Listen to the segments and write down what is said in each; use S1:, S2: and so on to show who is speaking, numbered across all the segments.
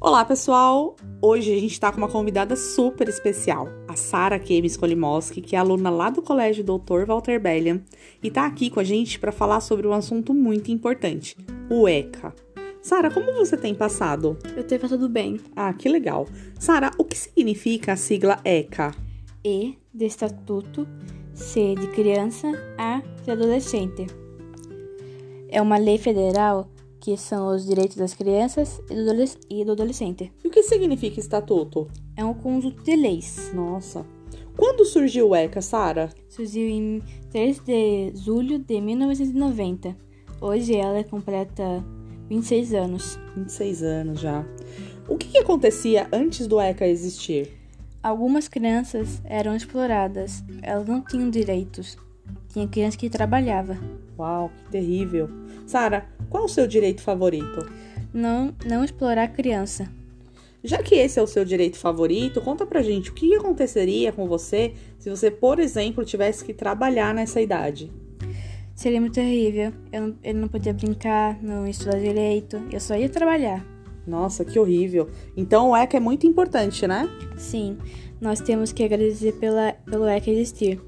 S1: Olá, pessoal! Hoje a gente está com uma convidada super especial, a Sara Kemes Kolimoski, que é aluna lá do Colégio Dr. Walter Bellian e está aqui com a gente para falar sobre um assunto muito importante, o ECA. Sara, como você tem passado?
S2: Eu tenho passado bem.
S1: Ah, que legal. Sara, o que significa a sigla ECA?
S2: E de estatuto, C de criança, A de adolescente. É uma lei federal que são os direitos das crianças e do adolescente.
S1: E o que significa estatuto?
S2: É um conjunto de leis.
S1: Nossa. Quando surgiu o ECA, Sara?
S2: Surgiu em 3 de julho de 1990. Hoje ela completa 26 anos.
S1: 26 anos já. O que, que acontecia antes do ECA existir?
S2: Algumas crianças eram exploradas, elas não tinham direitos. Tinha criança que trabalhava.
S1: Uau, que terrível. Sara, qual o seu direito favorito?
S2: Não, não explorar a criança.
S1: Já que esse é o seu direito favorito, conta pra gente o que aconteceria com você se você, por exemplo, tivesse que trabalhar nessa idade.
S2: Seria muito terrível. Eu não, eu não podia brincar, não estudar direito, eu só ia trabalhar.
S1: Nossa, que horrível. Então o ECA é muito importante, né?
S2: Sim, nós temos que agradecer pela, pelo ECA existir.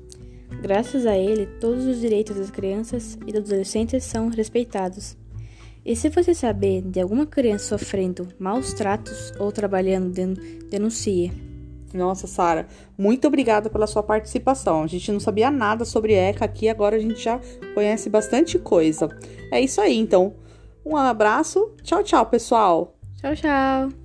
S2: Graças a ele, todos os direitos das crianças e dos adolescentes são respeitados. E se você saber de alguma criança sofrendo maus tratos ou trabalhando, denuncie.
S1: Nossa, Sara, muito obrigada pela sua participação. A gente não sabia nada sobre ECA aqui, agora a gente já conhece bastante coisa. É isso aí, então. Um abraço. Tchau, tchau, pessoal.
S2: Tchau, tchau.